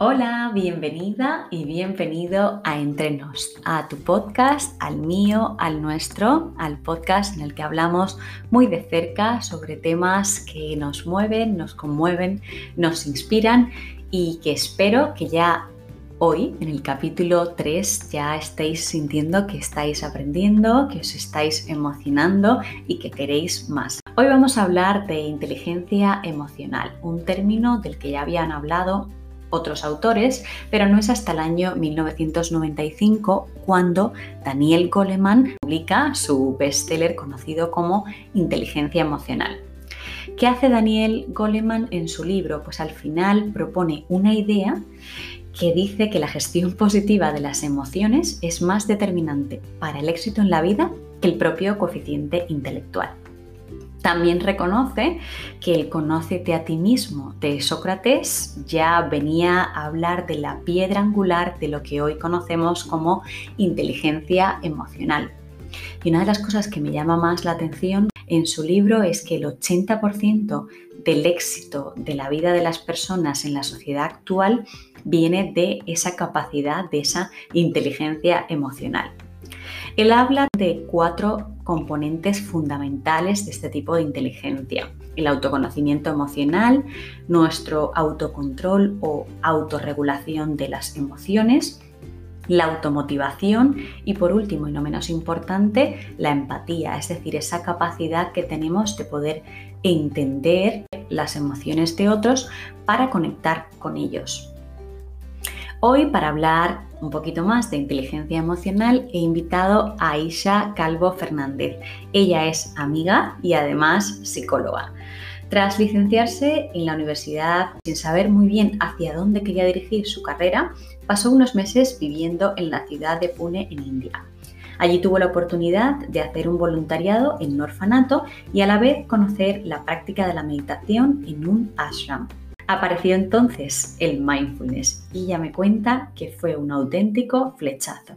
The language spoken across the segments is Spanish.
Hola, bienvenida y bienvenido a Entrenos, a tu podcast, al mío, al nuestro, al podcast en el que hablamos muy de cerca sobre temas que nos mueven, nos conmueven, nos inspiran y que espero que ya hoy, en el capítulo 3, ya estéis sintiendo que estáis aprendiendo, que os estáis emocionando y que queréis más. Hoy vamos a hablar de inteligencia emocional, un término del que ya habían hablado otros autores, pero no es hasta el año 1995 cuando Daniel Goleman publica su bestseller conocido como Inteligencia Emocional. ¿Qué hace Daniel Goleman en su libro? Pues al final propone una idea que dice que la gestión positiva de las emociones es más determinante para el éxito en la vida que el propio coeficiente intelectual. También reconoce que el conócete a ti mismo de Sócrates ya venía a hablar de la piedra angular de lo que hoy conocemos como inteligencia emocional. Y una de las cosas que me llama más la atención en su libro es que el 80% del éxito de la vida de las personas en la sociedad actual viene de esa capacidad, de esa inteligencia emocional. Él habla de cuatro componentes fundamentales de este tipo de inteligencia. El autoconocimiento emocional, nuestro autocontrol o autorregulación de las emociones, la automotivación y por último y no menos importante, la empatía, es decir, esa capacidad que tenemos de poder entender las emociones de otros para conectar con ellos. Hoy para hablar un poquito más de inteligencia emocional he invitado a Aisha Calvo Fernández. Ella es amiga y además psicóloga. Tras licenciarse en la universidad sin saber muy bien hacia dónde quería dirigir su carrera, pasó unos meses viviendo en la ciudad de Pune, en India. Allí tuvo la oportunidad de hacer un voluntariado en un orfanato y a la vez conocer la práctica de la meditación en un ashram. Apareció entonces el mindfulness y ella me cuenta que fue un auténtico flechazo.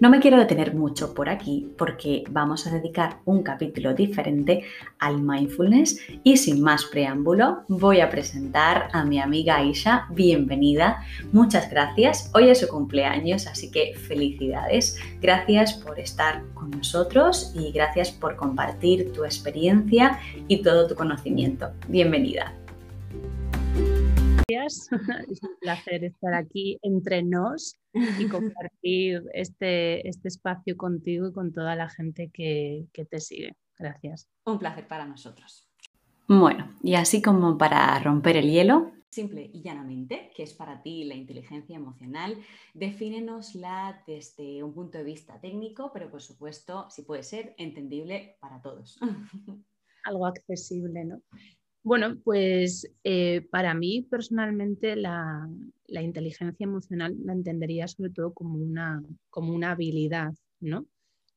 No me quiero detener mucho por aquí porque vamos a dedicar un capítulo diferente al mindfulness y sin más preámbulo voy a presentar a mi amiga Aisha. Bienvenida, muchas gracias. Hoy es su cumpleaños, así que felicidades. Gracias por estar con nosotros y gracias por compartir tu experiencia y todo tu conocimiento. Bienvenida. Es un placer estar aquí entre nos y compartir este, este espacio contigo y con toda la gente que, que te sigue. Gracias. Un placer para nosotros. Bueno, y así como para romper el hielo, simple y llanamente, que es para ti la inteligencia emocional, defínenosla desde un punto de vista técnico, pero por supuesto, si puede ser, entendible para todos. Algo accesible, ¿no? Bueno, pues eh, para mí personalmente la, inteligencia emocional la entendería sobre todo como una, como una habilidad, ¿no?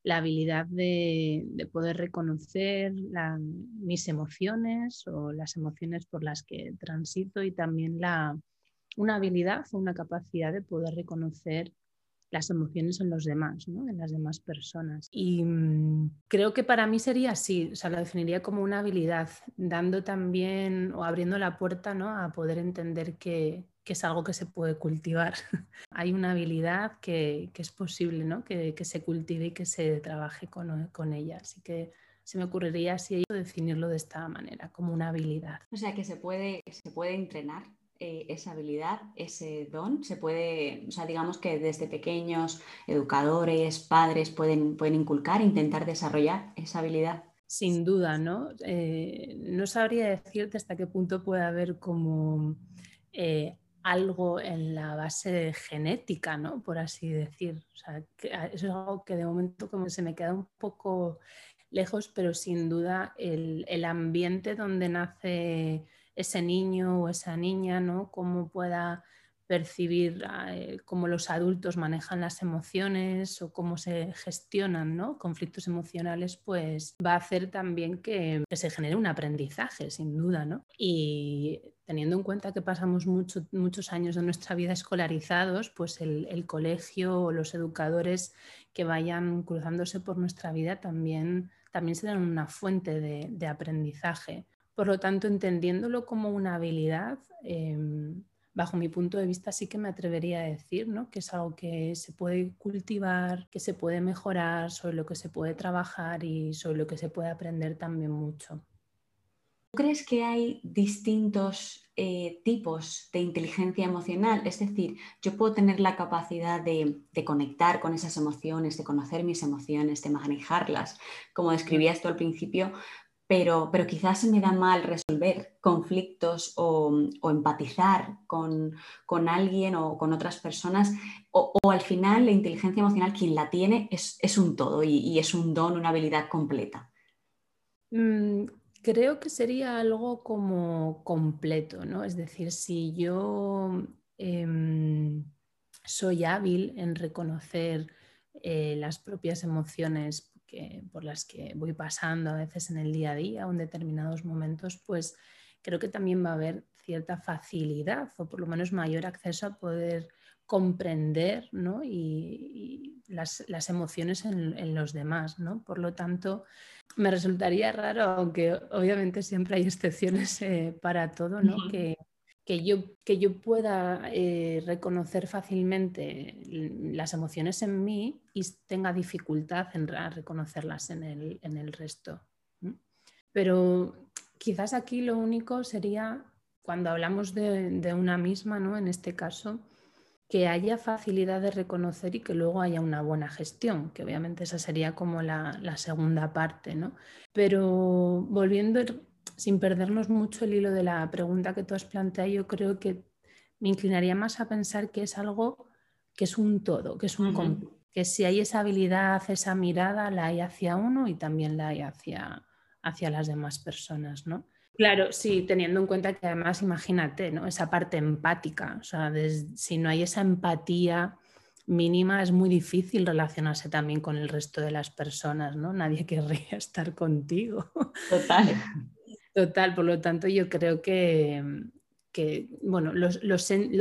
La habilidad de, poder reconocer mis emociones o las emociones por las que transito y también la, una habilidad o una capacidad de poder reconocer las emociones en los demás, ¿no? en las demás personas. Y mm, creo que para mí sería así, o sea, lo definiría como una habilidad, dando también o abriendo la puerta ¿no? a poder entender que, es algo que se puede cultivar. Hay una habilidad que, es posible ¿no? que, se cultive y que se trabaje con, con ella. Así que se me ocurriría así definirlo de esta manera, como una habilidad. O sea, que se puede, se puede entrenar eh, esa habilidad, ese don, se puede, o sea, digamos que desde pequeños, educadores, padres pueden, pueden inculcar, intentar desarrollar esa habilidad. Sin duda, ¿no? Eh, no sabría decirte hasta qué punto puede haber como eh, algo en la base genética, ¿no? Por así decir. O sea, ah, eso es algo que de momento como se me queda un poco lejos, pero sin duda el, el ambiente donde nace ese niño o esa niña, ¿no? Cómo pueda percibir eh, cómo los adultos manejan las emociones o cómo se gestionan ¿no? conflictos emocionales, pues va a hacer también que, se genere un aprendizaje, sin duda. ¿no? Y teniendo en cuenta que pasamos muchos años de nuestra vida escolarizados, pues el, colegio o los educadores que vayan cruzándose por nuestra vida también, también serán una fuente de aprendizaje. Por lo tanto, entendiéndolo como una habilidad, em, bajo mi punto de vista sí que me atrevería a decir, ¿no? Que es algo que se puede cultivar, que se puede mejorar, sobre lo que se puede trabajar y sobre lo que se puede aprender también mucho. crees que hay distintos eh, tipos de inteligencia emocional? Es decir, yo puedo tener la capacidad de, de, conectar con esas emociones, de conocer mis emociones, de manejarlas, como describías tú al principio, pero, quizás se me da mal resolver conflictos o, empatizar con, alguien o con otras personas, o, al final la inteligencia emocional, quien la tiene, es, un todo y, es un don, una habilidad completa. Mm, creo que sería algo como completo, ¿no? Es decir, si yo em, soy hábil en reconocer eh, las propias emociones por las que voy pasando a veces en el día a día o en determinados momentos, pues creo que también va a haber cierta facilidad o por lo menos mayor acceso a poder comprender y, las, emociones en, los demás. ¿no? Por lo tanto, me resultaría raro, aunque obviamente siempre hay excepciones eh, para todo, ¿no? que, que yo, que yo pueda eh, reconocer fácilmente las emociones en mí y tenga dificultad en reconocerlas en el, resto. Pero quizás aquí lo único sería, cuando hablamos de, una misma, ¿no? en este caso, que haya facilidad de reconocer y que luego haya una buena gestión, que obviamente esa sería como la, la segunda parte, ¿no? Pero volviendo sin perdernos mucho el hilo de la pregunta que tú has planteado, yo creo que me inclinaría más a pensar que es algo que es un todo, que es un que si hay esa habilidad, esa mirada, la hay hacia uno y también la hay hacia, hacia las demás personas, ¿no? Claro, sí, teniendo en cuenta que además, imagínate, ¿no? Esa parte empática, o sea, si no hay esa empatía mínima, es muy difícil relacionarse también con el resto de las personas, ¿no? Nadie querría estar contigo. Total. Total, por lo tanto yo creo que, bueno, lo,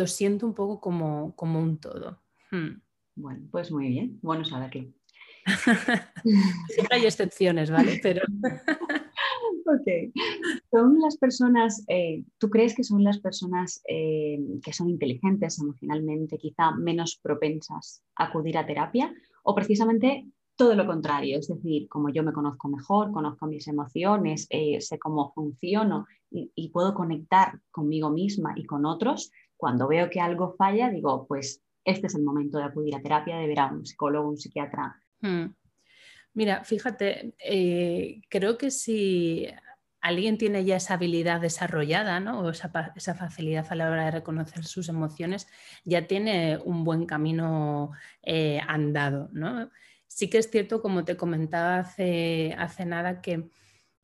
siento un poco como, como un todo. Hmm. Bueno, pues muy bien, bueno saberlo. Siempre hay excepciones, ¿vale? Pero... ok. Son las personas, eh, ¿tú crees que son las personas eh, que son inteligentes emocionalmente, quizá menos propensas a acudir a terapia? ¿O precisamente todo lo contrario, es decir, como yo me conozco mejor, conozco mis emociones, eh, sé cómo funciono y, puedo conectar conmigo misma y con otros, cuando veo que algo falla, digo, pues este es el momento de acudir a terapia, de ver a un psicólogo, un psiquiatra. Hmm. Mira, fíjate, eh, creo que si alguien tiene ya esa habilidad desarrollada, ¿no? o esa, facilidad a la hora de reconocer sus emociones, ya tiene un buen camino eh, andado. ¿no? Sí que es cierto, como te comentaba hace, hace nada, que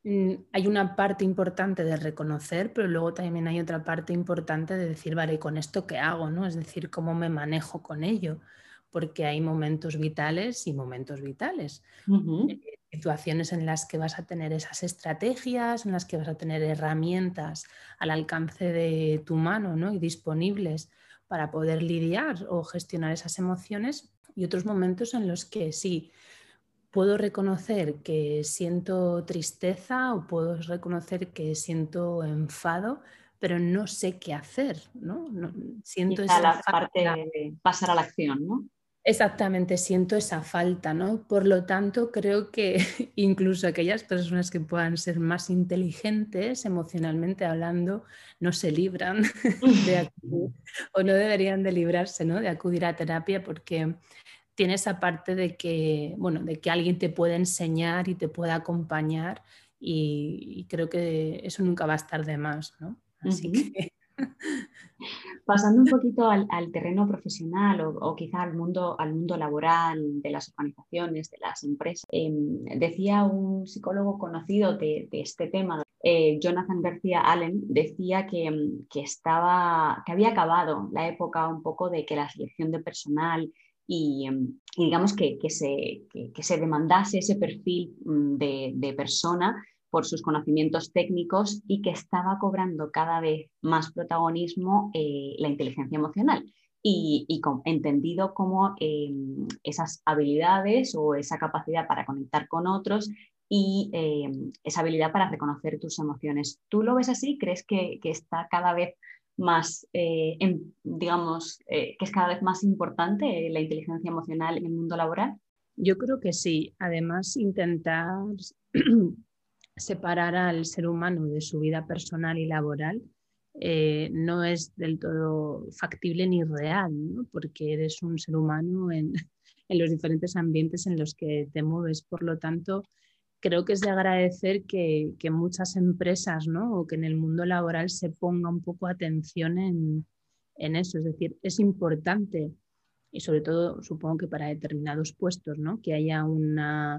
mm, hay una parte importante de reconocer, pero luego también hay otra parte importante de decir, vale, ¿con esto qué hago? ¿no? Es decir, ¿cómo me manejo con ello? Porque hay momentos vitales y momentos vitales. Eh, situaciones en las que vas a tener esas estrategias, en las que vas a tener herramientas al alcance de tu mano ¿no? y disponibles para poder lidiar o gestionar esas emociones y otros momentos en los que sí, puedo reconocer que siento tristeza o puedo reconocer que siento enfado, pero no sé qué hacer, ¿no? siento esa parte de pasar a la acción, ¿no? Exactamente, siento esa falta, ¿no? Por lo tanto, creo que incluso aquellas personas que puedan ser más inteligentes emocionalmente hablando no se libran de acudir o no deberían de librarse, ¿no? De acudir a terapia porque tiene esa parte de que, bueno, de que alguien te puede enseñar y te puede acompañar y, creo que eso nunca va a estar de más, ¿no? Así que... Pasando un poquito al, terreno profesional o, quizá al mundo, al mundo laboral de las organizaciones, de las empresas, em, decía un psicólogo conocido de, este tema, eh, Jonathan García Allen, decía que, que, estaba, que había acabado la época un poco de que la selección de personal y, digamos que, se, se, demandase ese perfil mm, de, persona por sus conocimientos técnicos y que estaba cobrando cada vez más protagonismo eh, la inteligencia emocional y, entendido como em, esas habilidades o esa capacidad para conectar con otros y em, esa habilidad para reconocer tus emociones. ¿Tú lo ves así? ¿Crees que, está cada vez más, eh, digamos, eh, que es cada vez más importante la inteligencia emocional en el mundo laboral? Yo creo que sí. Además, intentar separar al ser humano de su vida personal y laboral eh, no es del todo factible ni real, porque eres un ser humano en, en, los diferentes ambientes en los que te mueves. Por lo tanto, creo que es de agradecer que, que muchas empresas ¿no? o que en el mundo laboral se ponga un poco atención en, en eso. Es decir, es importante y sobre todo supongo que para determinados puestos, ¿no? que haya una,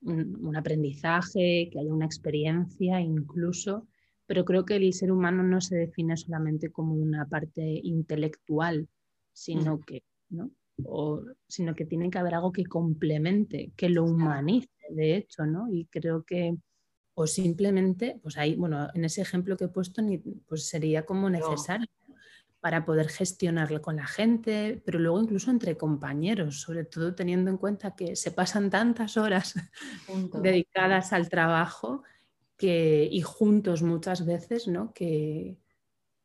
un, aprendizaje, que haya una experiencia incluso, pero creo que el ser humano no se define solamente como una parte intelectual, sino que, ¿no? O, sino que tiene que haber algo que complemente, que lo humanice, de hecho, ¿no? Y creo que, o simplemente, pues ahí, bueno, en ese ejemplo que he puesto, pues sería como necesario para poder gestionarlo con la gente, pero luego incluso entre compañeros, sobre todo teniendo en cuenta que se pasan tantas horas dedicadas al trabajo que, y juntos muchas veces, ¿no? que,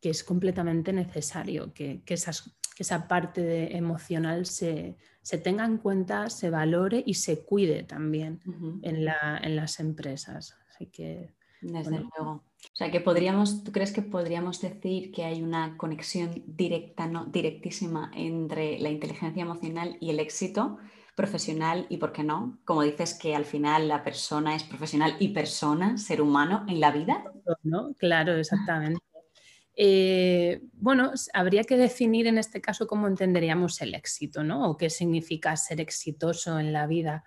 que es completamente necesario que, que, esas, que esa parte emocional se, se, tenga en cuenta, se valore y se cuide también en, la, en, las empresas. Así que, Desde luego. O sea, que podríamos, ¿tú crees que podríamos decir que hay una conexión directa, no, directísima entre la inteligencia emocional y el éxito profesional y por qué no? Como dices que al final la persona es profesional y persona, ser humano en la vida. ¿No? Claro, exactamente. Eh, bueno, habría que definir en este caso cómo entenderíamos el éxito, ¿no? O qué significa ser exitoso en la vida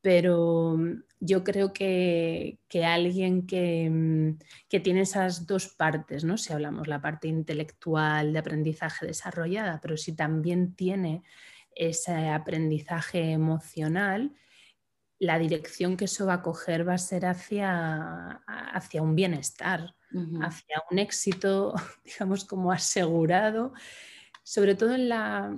pero mm, yo creo que, alguien mm, que, tiene esas dos partes, ¿no? si hablamos la parte intelectual de aprendizaje desarrollada, pero si también tiene ese aprendizaje emocional, la dirección que eso va a coger va a ser hacia, hacia un bienestar, hacia un éxito, digamos, como asegurado, sobre todo en la,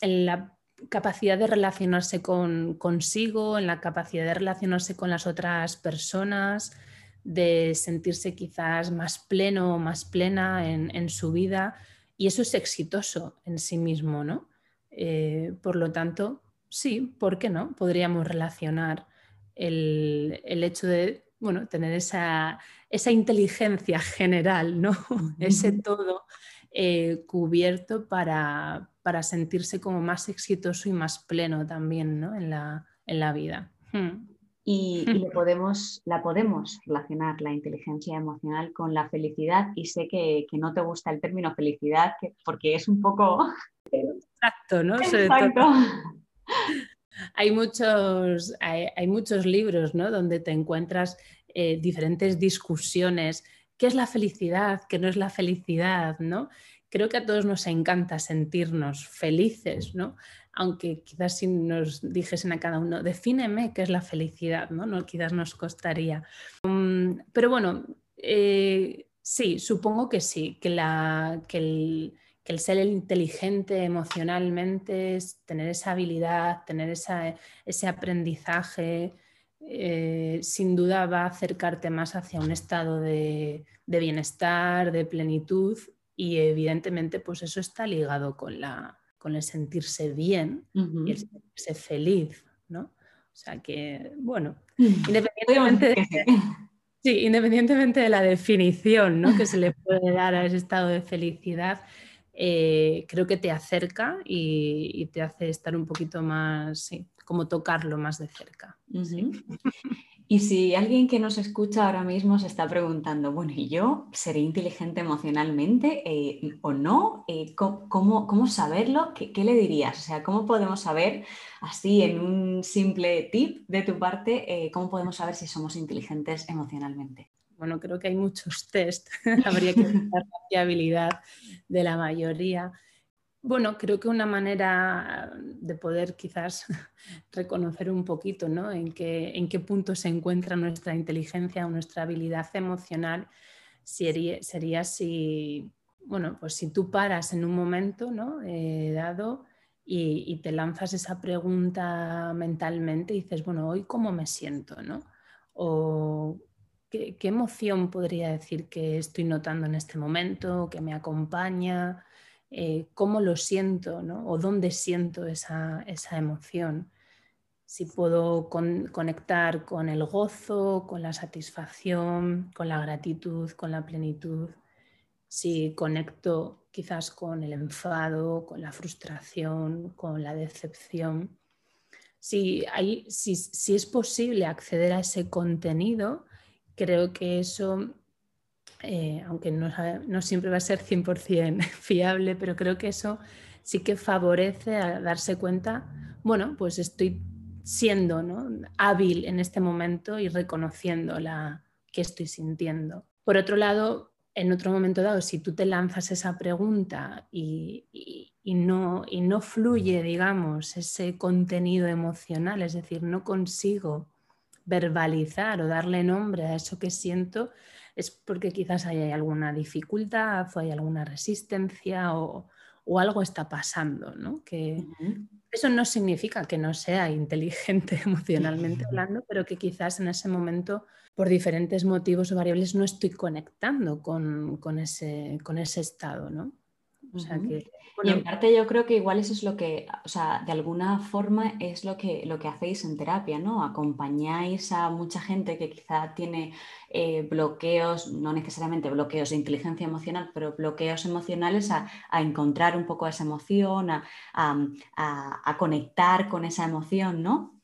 en la capacidad de relacionarse con, consigo, en la capacidad de relacionarse con las otras personas, de sentirse quizás más pleno o más plena en, su vida. Y eso es exitoso en sí mismo, ¿no? Eh, por lo tanto, sí, ¿por qué no? Podríamos relacionar el, hecho de bueno, tener esa, esa, inteligencia general, ¿no? Ese todo eh, cubierto para, para, sentirse como más exitoso y más pleno también ¿no? en, la, en, la, vida. Hmm. Y, podemos, la podemos relacionar la inteligencia emocional con la felicidad y sé que, que no te gusta el término felicidad porque es un poco... Exacto, ¿no? Exacto. Hay muchos, hay, muchos libros ¿no? donde te encuentras eh, diferentes discusiones qué es la felicidad, qué no es la felicidad, ¿no? Creo que a todos nos encanta sentirnos felices, ¿no? Aunque quizás si nos dijesen a cada uno, defíneme qué es la felicidad, ¿no? quizás nos costaría. Mm, pero bueno, eh, sí, supongo que sí, que, la, que el, el ser inteligente emocionalmente es tener esa habilidad, tener ese aprendizaje, eh, sin duda va a acercarte más hacia un estado de, bienestar, de plenitud y evidentemente pues eso está ligado con, la, con el sentirse bien y el sentirse feliz, ¿no? O sea que, bueno, independientemente de, sí, independientemente de la definición ¿no? que se le puede dar a ese estado de felicidad, eh, creo que te acerca y, te hace estar un poquito más, sí, como tocarlo más de cerca. Y si alguien que nos escucha ahora mismo se está preguntando, bueno, ¿y yo seré inteligente emocionalmente eh, o no? Eh, ¿cómo, saberlo? ¿Qué, le dirías? O sea, ¿cómo podemos saber, así en un simple tip de tu parte, cómo podemos saber si somos inteligentes emocionalmente? Bueno, creo que hay muchos test, habría que ver la fiabilidad de la mayoría. Bueno, creo que una manera de poder quizás reconocer un poquito ¿no? en, qué, en qué punto se encuentra nuestra inteligencia o nuestra habilidad emocional sería, sería si, bueno, pues si tú paras en un momento ¿no? Eh, dado y, y, te lanzas esa pregunta mentalmente y dices, bueno, hoy cómo me siento, ¿no? O ¿Qué, emoción podría decir que estoy notando en este momento, que me acompaña? Eh, ¿Cómo lo siento ¿no? o dónde siento esa, emoción? Si puedo conectar con el gozo, con la satisfacción, con la gratitud, con la plenitud. Si conecto quizás con el enfado, con la frustración, con la decepción. Si, hay, si, si es posible acceder a ese contenido, creo que eso, eh, aunque no, siempre va a ser 100% fiable, pero creo que eso sí que favorece a darse cuenta, bueno, pues estoy siendo hábil en este momento y reconociendo la que estoy sintiendo. Por otro lado, en otro momento dado, si tú te lanzas esa pregunta y, no, y no fluye, digamos, ese contenido emocional, es decir, no consigo verbalizar o darle nombre a eso que siento, es porque quizás hay alguna dificultad o hay alguna resistencia o, algo está pasando, ¿no? Que eso no significa que no sea inteligente emocionalmente hablando, pero que quizás en ese momento, por diferentes motivos o variables, no estoy conectando con, ese, con ese estado, ¿no? O sea que y en parte yo creo que igual eso es lo que, o sea, de alguna forma es lo que, lo que hacéis en terapia, ¿no? Acompañáis a mucha gente que quizá tiene eh, bloqueos, no necesariamente bloqueos de inteligencia emocional, pero bloqueos emocionales a, encontrar un poco esa emoción, a, a, conectar con esa emoción, ¿no?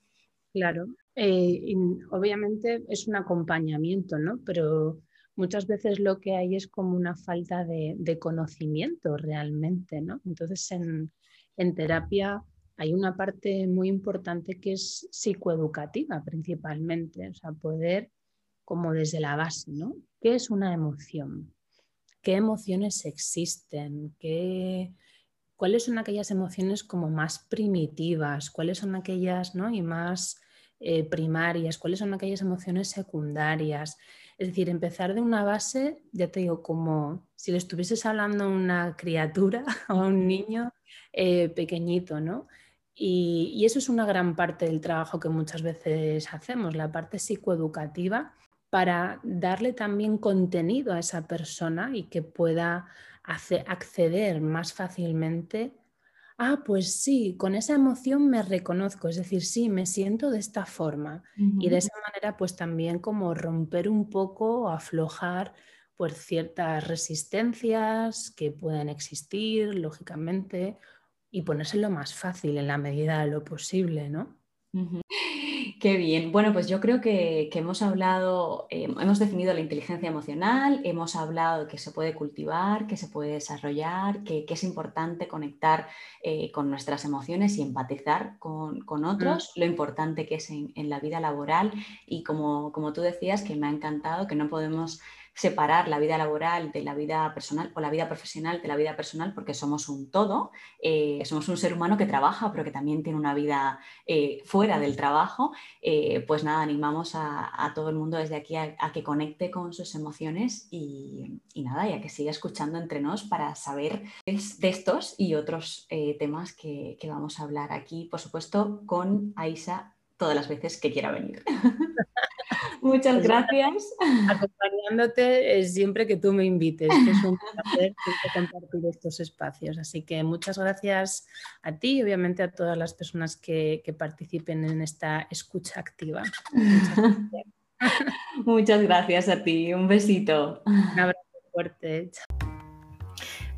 Claro, eh, obviamente es un acompañamiento, ¿no? Pero muchas veces lo que hay es como una falta de, conocimiento realmente, ¿no? Entonces en, terapia hay una parte muy importante que es psicoeducativa principalmente, o sea, poder como desde la base, ¿no? ¿Qué es una emoción? ¿Qué emociones existen? ¿Qué, ¿Cuáles son aquellas emociones como más primitivas? ¿Cuáles son aquellas, ¿no? Y más eh, primarias? ¿Cuáles son aquellas emociones secundarias? Es decir, empezar de una base, ya te digo, como si le estuvieses hablando a una criatura o a un niño eh, pequeñito, ¿no? Y, eso es una gran parte del trabajo que muchas veces hacemos, la parte psicoeducativa, para darle también contenido a esa persona y que pueda acceder más fácilmente ah, pues sí, con esa emoción me reconozco, es decir, sí, me siento de esta forma. Y de esa manera, pues también como romper un poco, aflojar pues ciertas resistencias que pueden existir, lógicamente, y ponérselo más fácil en la medida de lo posible, ¿no? Qué bien. Bueno, pues yo creo que, hemos hablado, eh, hemos definido la inteligencia emocional, hemos hablado que se puede cultivar, que se puede desarrollar, que, es importante conectar eh, con nuestras emociones y empatizar con, otros, lo importante que es en, la vida laboral y como, como tú decías, que me ha encantado, que no podemos separar la vida laboral de la vida personal o la vida profesional de la vida personal porque somos un todo, eh, somos un ser humano que trabaja pero que también tiene una vida eh, fuera del trabajo, eh, pues nada, animamos a, todo el mundo desde aquí a, que conecte con sus emociones y, nada, y a que siga escuchando entre nos para saber de estos y otros temas que, que vamos a hablar aquí, por supuesto, con Aisa todas las veces que quiera venir. Muchas pues gracias. Acompañándote siempre que tú me invites, es un placer compartir estos espacios. Así que muchas gracias a ti y obviamente a todas las personas que, participen en esta escucha activa. Muchas gracias a ti. Un besito. Un abrazo fuerte.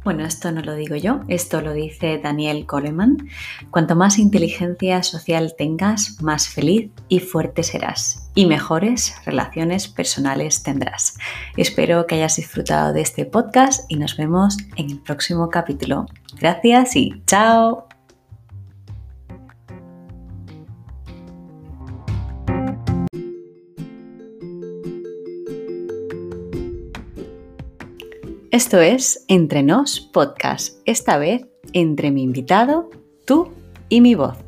Bueno, esto no lo digo yo, esto lo dice Daniel Coleman. Cuanto más inteligencia social tengas, más feliz y fuerte serás y mejores relaciones personales tendrás. Espero que hayas disfrutado de este podcast y nos vemos en el próximo capítulo. Gracias y chao. Esto es Entre Nos Podcast, esta vez entre mi invitado, tú y mi voz.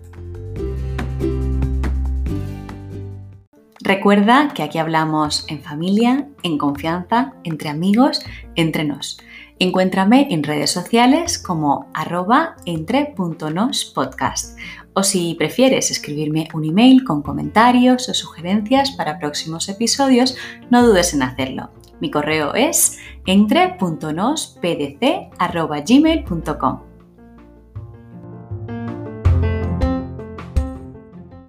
Recuerda que aquí hablamos en familia, en confianza, entre amigos, entre nos. Encuéntrame en redes sociales como arroba entre.nospodcast o si prefieres escribirme un email con comentarios o sugerencias para próximos episodios, no dudes en hacerlo. Mi correo es entre.nospdc.gmail.com